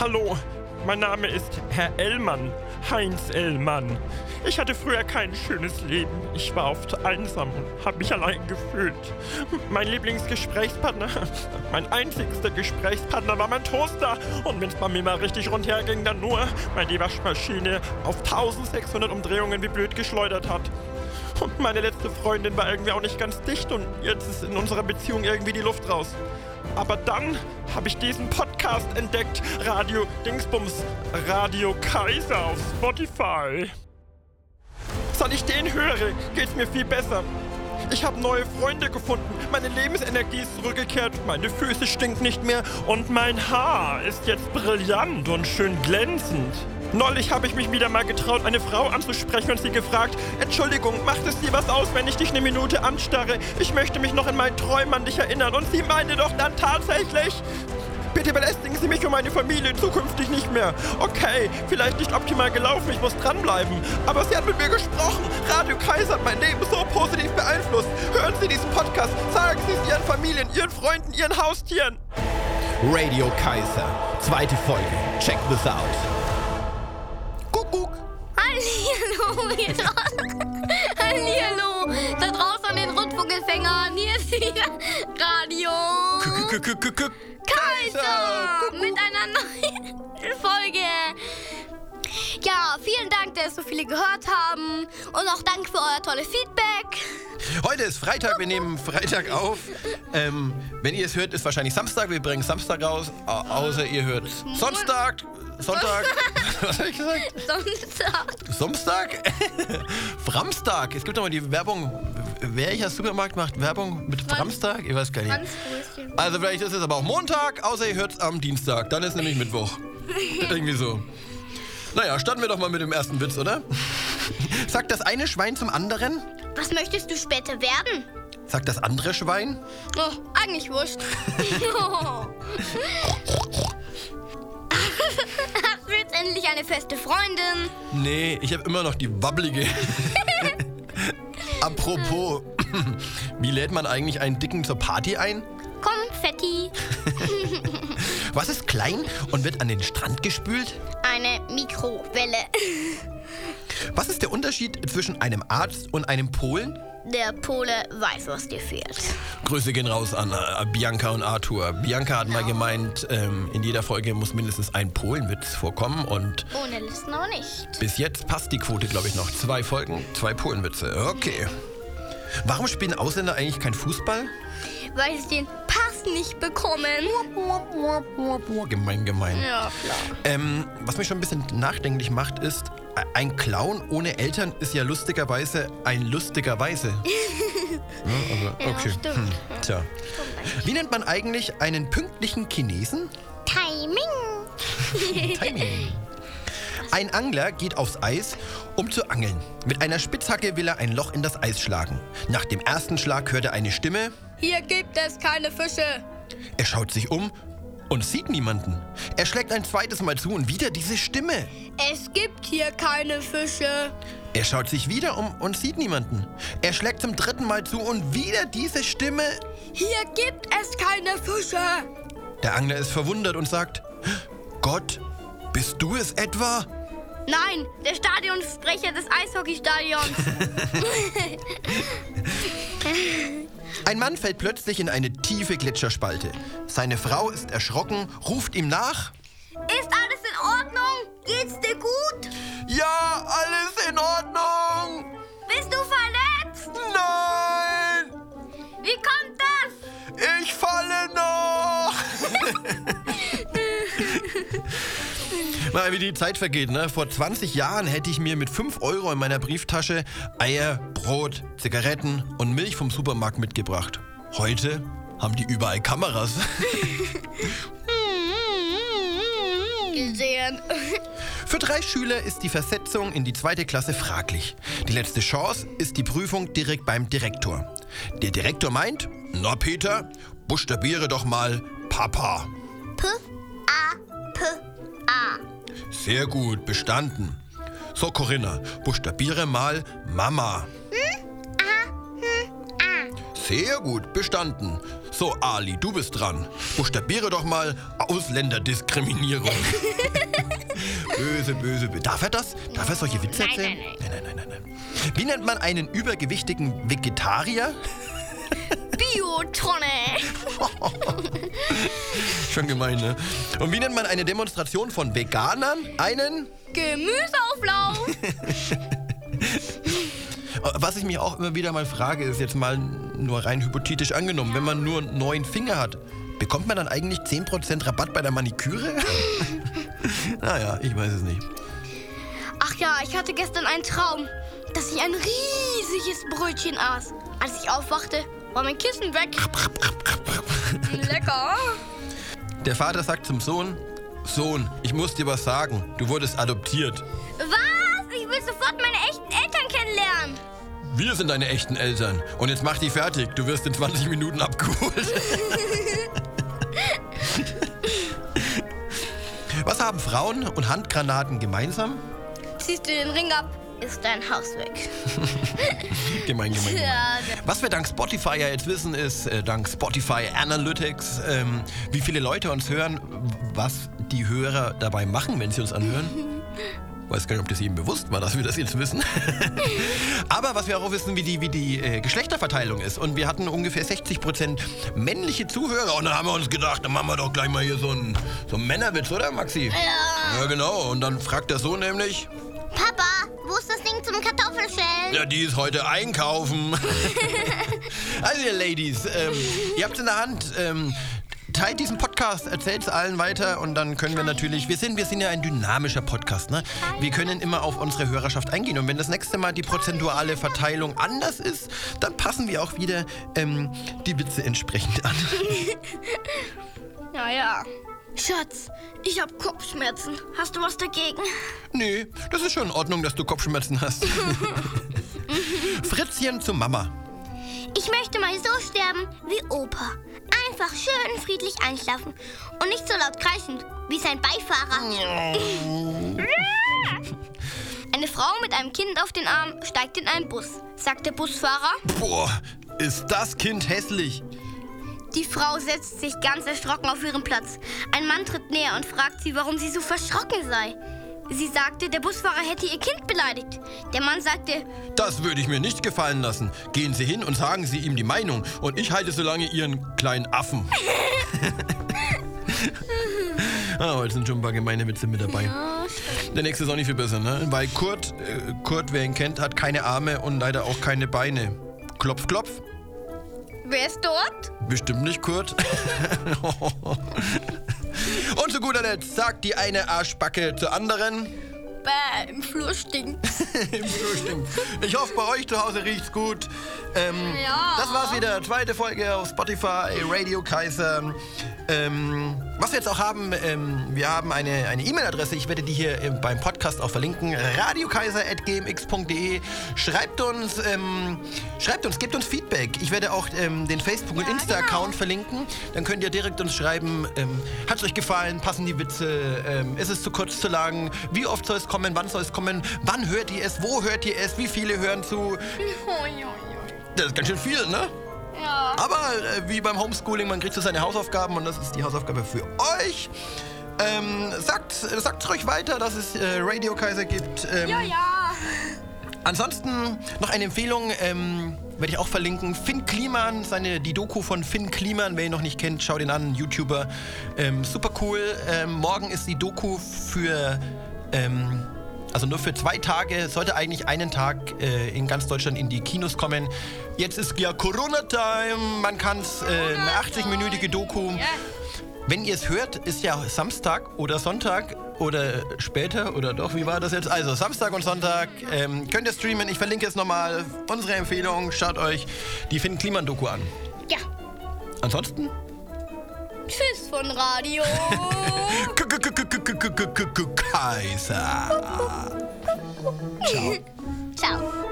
Hallo, mein Name ist Herr Ellmann, Heinz Ellmann. Ich hatte früher kein schönes Leben. Ich war oft einsam und habe mich allein gefühlt. Mein Lieblingsgesprächspartner, mein einzigster Gesprächspartner war mein Toaster. Und wenn es bei mir mal richtig rundher ging, dann nur, weil die Waschmaschine auf 1600 Umdrehungen wie blöd geschleudert hat. Und meine letzte Freundin war irgendwie auch nicht ganz dicht und jetzt ist in unserer Beziehung irgendwie die Luft raus. Aber dann habe ich diesen Podcast entdeckt. Radio Dingsbums, Radio Kaiser auf Spotify. Seit ich den höre, geht's mir viel besser. Ich habe neue Freunde gefunden, meine Lebensenergie ist zurückgekehrt, meine Füße stinken nicht mehr und mein Haar ist jetzt brillant und schön glänzend. Neulich habe ich mich wieder mal getraut, eine Frau anzusprechen und sie gefragt, Entschuldigung, macht es dir was aus, wenn ich dich eine Minute anstarre? Ich möchte mich noch in meinen Träumen an dich erinnern. Und sie meinte doch dann tatsächlich, Bitte belästigen Sie mich und meine Familie zukünftig nicht mehr. Okay, vielleicht nicht optimal gelaufen, ich muss dranbleiben. Aber sie hat mit mir gesprochen. Radio Kaiser hat mein Leben so positiv beeinflusst. Hören Sie diesen Podcast. Sagen Sie es Ihren Familien, Ihren Freunden, Ihren Haustieren. Radio Kaiser, zweite Folge. Check this out. Hier draußen. Hallihallo, da draußen an den Rundfunkempfängern. Hier ist wieder Radio Kaiser mit einer neuen Folge. Ja, vielen Dank, dass so viele gehört haben. Und auch danke für euer tolles Feedback. Heute ist Freitag, wir nehmen Freitag auf. Ähm, wenn ihr es hört, ist wahrscheinlich Samstag. Wir bringen Samstag raus, au- außer ihr hört Sonntag. Sonntag. Was habe ich gesagt? Sonntag. Samstag? Framstag. Es gibt doch mal die Werbung. Welcher Supermarkt macht Werbung mit Framstag? Ich weiß gar nicht. Also vielleicht ist es aber auch Montag, außer ihr hört es am Dienstag. Dann ist nämlich Mittwoch. Irgendwie so. Naja, starten wir doch mal mit dem ersten Witz, oder? Sagt das eine Schwein zum anderen? Was möchtest du später werden? Sagt das andere Schwein? Oh, eigentlich wurscht. Du jetzt endlich eine feste Freundin? Nee, ich habe immer noch die wabbelige. Apropos, wie lädt man eigentlich einen Dicken zur Party ein? Konfetti. Was ist klein und wird an den Strand gespült? Eine Mikrowelle. Was ist der Unterschied zwischen einem Arzt und einem Polen? Der Pole weiß, was dir fehlt. Grüße gehen raus an äh, Bianca und Arthur. Bianca hat mal gemeint, ähm, in jeder Folge muss mindestens ein Polenwitz vorkommen und Ohne Listen aber nicht. bis jetzt passt die Quote, glaube ich, noch. Zwei Folgen, zwei Polenwitze. Okay. Warum spielen Ausländer eigentlich kein Fußball? Weil sie den Nicht bekommen. Gemein, gemein. Ja, klar. Ähm, was mich schon ein bisschen nachdenklich macht, ist, äh, ein Clown ohne Eltern ist ja lustigerweise ein lustigerweise. ja, also, Ja, okay. stimmt. Hm, tja. Wie nennt man eigentlich einen pünktlichen Chinesen? Timing. Timing. Ein Angler geht aufs Eis, um zu angeln. Mit einer Spitzhacke will er ein Loch in das Eis schlagen. Nach dem ersten Schlag hört er eine Stimme. Hier gibt es keine Fische. Er schaut sich um und sieht niemanden. Er schlägt ein zweites Mal zu und wieder diese Stimme. Es gibt hier keine Fische. Er schaut sich wieder um und sieht niemanden. Er schlägt zum dritten Mal zu und wieder diese Stimme. Hier gibt es keine Fische. Der Angler ist verwundert und sagt, Gott, bist du es etwa? Nein, der Stadionsprecher des Eishockeystadions. Ein Mann fällt plötzlich in eine tiefe Gletscherspalte. Seine Frau ist erschrocken, ruft ihm nach. Ist alles in Ordnung? Geht's dir gut? Ja, alles in Ordnung. Bist du verletzt? Nein, Wie kommt das? ich falle noch. Mal wie die Zeit vergeht, ne? Vor 20 Jahren hätte ich mir mit 5 Euro in meiner Brieftasche Eier, Brot, Zigaretten und Milch vom Supermarkt mitgebracht. Heute haben die überall Kameras. Gesehen. Für drei Schüler ist die Versetzung in die zweite Klasse fraglich. Die letzte Chance ist die Prüfung direkt beim Direktor. Der Direktor meint, na Peter, buchstabiere doch mal Papa. P, A, P, A. Sehr gut, bestanden. So, Corinna, buchstabiere mal Mama. Sehr gut, bestanden. So, Ali, du bist dran. Buchstabiere doch mal Ausländerdiskriminierung. böse, böse, böse. Darf er das? Darf er solche Witze Nein, erzählen? nein, nein, nein, nein, nein, nein. Wie nennt man einen übergewichtigen Vegetarier? Biotonne. Schon gemein, ne? Und wie nennt man eine Demonstration von Veganern? Einen? Gemüseauflauf. Was ich mich auch immer wieder mal frage, ist jetzt mal nur rein hypothetisch angenommen, wenn man nur neun Finger hat, bekommt man dann eigentlich 10% Rabatt bei der Maniküre? naja, ich weiß es nicht. Ach ja, ich hatte gestern einen Traum, dass ich ein riesiges Brötchen aß. Als ich aufwachte, war mein Kissen weg. Lecker. Der Vater sagt zum Sohn, Sohn, ich muss dir was sagen, du wurdest adoptiert. Was? Ich will sofort meine echten Eltern kennenlernen. Wir sind deine echten Eltern. Und jetzt mach die fertig, du wirst in 20 Minuten abgeholt. was haben Frauen und Handgranaten gemeinsam? Ziehst du den Ring ab, ist dein Haus weg. Gemein, gemein, gemein. Ja, Was wir dank Spotify ja jetzt wissen, ist, äh, dank Spotify Analytics, ähm, wie viele Leute uns hören, was die Hörer dabei machen, wenn sie uns anhören. Weiß gar nicht, ob das ihnen bewusst war, dass wir das jetzt wissen. Aber was wir auch wissen, wie die, wie die äh, Geschlechterverteilung ist. Und wir hatten ungefähr 60% männliche Zuhörer. Und dann haben wir uns gedacht, dann machen wir doch gleich mal hier so einen, so einen Männerwitz, oder Maxi? Ja. Ja, genau. Und dann fragt der Sohn nämlich, Papa, wo ist das Ding zum Kartoffelschälen? Ja, die ist heute einkaufen. also ihr Ladies, ähm, ihr habt in der Hand. Ähm, teilt diesen Podcast, erzählt es allen weiter und dann können wir natürlich, wir sind, wir sind ja ein dynamischer Podcast, ne? Wir können immer auf unsere Hörerschaft eingehen und wenn das nächste Mal die prozentuale Verteilung anders ist, dann passen wir auch wieder ähm, die Witze entsprechend an. Ja, ja. Schatz, ich hab Kopfschmerzen. Hast du was dagegen? Nee, das ist schon in Ordnung, dass du Kopfschmerzen hast. Fritzchen zu Mama. Ich möchte mal so sterben wie Opa. Einfach schön friedlich einschlafen und nicht so laut kreischen wie sein Beifahrer. Eine Frau mit einem Kind auf den Arm steigt in einen Bus. Sagt der Busfahrer. Boah, ist das Kind hässlich. Die Frau setzt sich ganz erschrocken auf ihren Platz. Ein Mann tritt näher und fragt sie, warum sie so verschrocken sei. Sie sagte, der Busfahrer hätte ihr Kind beleidigt. Der Mann sagte, Das würde ich mir nicht gefallen lassen. Gehen Sie hin und sagen Sie ihm die Meinung. Und ich halte so lange Ihren kleinen Affen. ah, heute sind schon ein paar gemeine Witze mit dabei. Der nächste ist auch nicht viel besser, ne? Weil Kurt, äh, Kurt, wer ihn kennt, hat keine Arme und leider auch keine Beine. Klopf, klopf. Wer ist dort? Bestimmt nicht Kurt. und zu guter Letzt sagt die eine Arschbacke zur anderen. Bäh, im Flur stinkt. Im Flur stinkt. Ich hoffe, bei euch zu Hause riecht's gut. Ähm, Ja. Das war's wieder. Zweite Folge auf Spotify, Radio Kaiser. Ähm, was wir jetzt auch haben, ähm, wir haben eine eine E-Mail-Adresse. Ich werde die hier ähm, beim Podcast auch verlinken. radiokaiser.gmx.de. Schreibt uns, ähm, schreibt uns, gebt uns Feedback. Ich werde auch ähm, den Facebook- und Ja, Insta-Account verlinken. Dann könnt ihr direkt uns schreiben, ähm, hat's euch gefallen, passen die Witze, ähm, ist es zu kurz, zu lang, wie oft soll es kommen, wann soll es kommen, wann hört ihr es, wo hört ihr es, wie viele hören zu. Das ist ganz schön viel, ne? Ja. Aber äh, wie beim Homeschooling, man kriegt so seine Hausaufgaben und das ist die Hausaufgabe für euch. Ähm, sagt, sagt ruhig weiter, dass es äh, Radio Kaiser gibt. Ähm, Ja, ja. Ansonsten noch eine Empfehlung, ähm, werde ich auch verlinken. Finn Kliman, seine, die Doku von Finn Kliman, wer ihn noch nicht kennt, schaut ihn an, YouTuber. Ähm, super cool. Ähm, morgen ist die Doku für, ähm, also nur für zwei Tage, sollte eigentlich einen Tag äh, in ganz Deutschland in die Kinos kommen. Jetzt ist ja Corona-Time, man kann es, äh, eine 80-minütige Doku. Wenn ihr es hört, ist ja Samstag oder Sonntag oder später oder doch, wie war das jetzt? Also Samstag und Sonntag ähm, könnt ihr streamen. Ich verlinke es nochmal. Unsere Empfehlung, schaut euch die Finn Kliman Doku an. Ja. Ansonsten Tschüss von Radio. Kaiser. Ciao. Ciao.